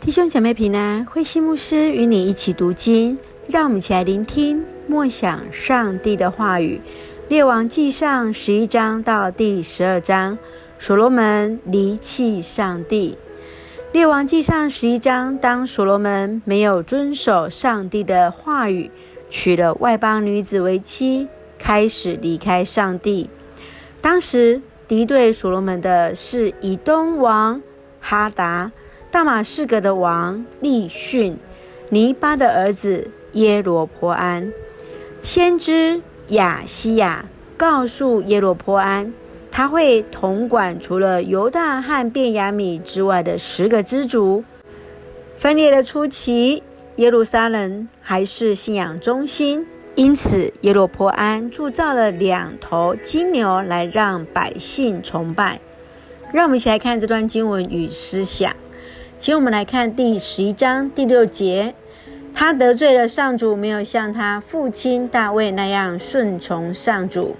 弟兄姐妹平安，慧馨牧师与你一起读经，让我们一起来聆听默想上帝的话语。列王记上十一章到第十二章，所罗门离弃上帝。列王记上十一章，当所罗门没有遵守上帝的话语，娶了外邦女子为妻，开始离开上帝。当时敌对所罗门的是以东王哈达。大马士革的王利逊，尼巴的儿子耶罗波安，先知亚西亚告诉耶罗波安，他会统管除了犹大和便雅米之外的十个支族。分裂的初期，耶路撒冷还是信仰中心，因此耶罗波安铸造了两头金牛来让百姓崇拜。让我们一起来看这段经文与思想。请我们来看第十一章第六节，他得罪了上主，没有像他父亲大卫那样顺从上主。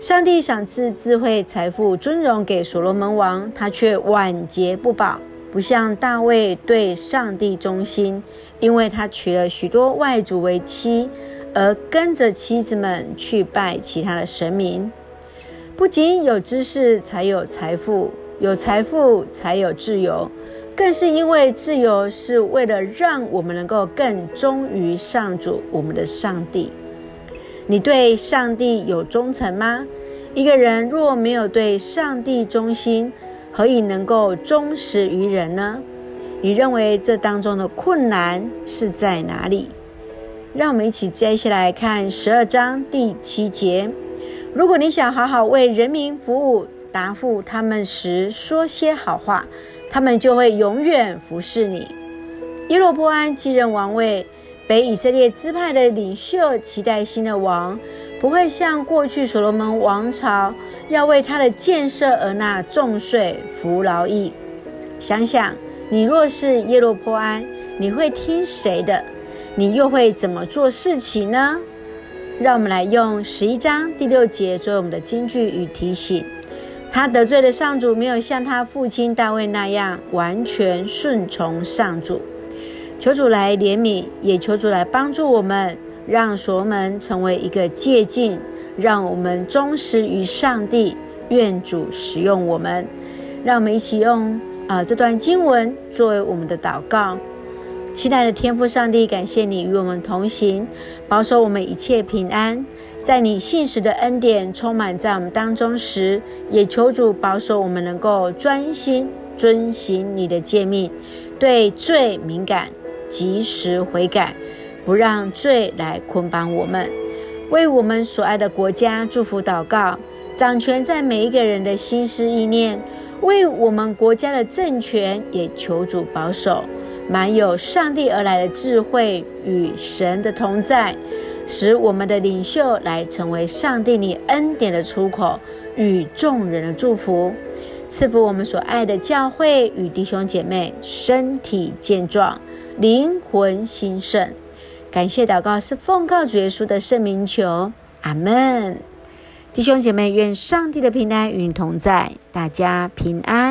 上帝赏赐智慧、财富、尊荣给所罗门王，他却晚节不保，不像大卫对上帝忠心，因为他娶了许多外族为妻，而跟着妻子们去拜其他的神明。不仅有知识才有财富，有财富才有自由。更是因为自由是为了让我们能够更忠于上主，我们的上帝。你对上帝有忠诚吗？一个人若没有对上帝忠心，何以能够忠实于人呢？你认为这当中的困难是在哪里？让我们一起接下来看十二章第七节。如果你想好好为人民服务，答复他们时说些好话。他们就会永远服侍你。耶罗波安继任王位，北以色列支派的领袖期待新的王不会像过去所罗门王朝要为他的建设而纳重税服劳役。想想，你若是耶罗波安，你会听谁的？你又会怎么做事情呢？让我们来用十一章第六节作为我们的金句与提醒。他得罪了上主，没有像他父亲大卫那样完全顺从上主。求主来怜悯，也求主来帮助我们，让所罗门成为一个借镜，让我们忠实于上帝。愿主使用我们，让我们一起用啊、呃、这段经文作为我们的祷告。亲爱的天父上帝，感谢你与我们同行，保守我们一切平安。在你信实的恩典充满在我们当中时，也求主保守我们能够专心遵行你的诫命，对罪敏感，及时悔改，不让罪来捆绑我们。为我们所爱的国家祝福祷告，掌权在每一个人的心思意念。为我们国家的政权也求主保守，满有上帝而来的智慧与神的同在。使我们的领袖来成为上帝你恩典的出口与众人的祝福，赐福我们所爱的教会与弟兄姐妹身体健壮，灵魂兴盛。感谢祷告是奉靠主耶稣的圣名求，阿门。弟兄姐妹，愿上帝的平安与你同在，大家平安。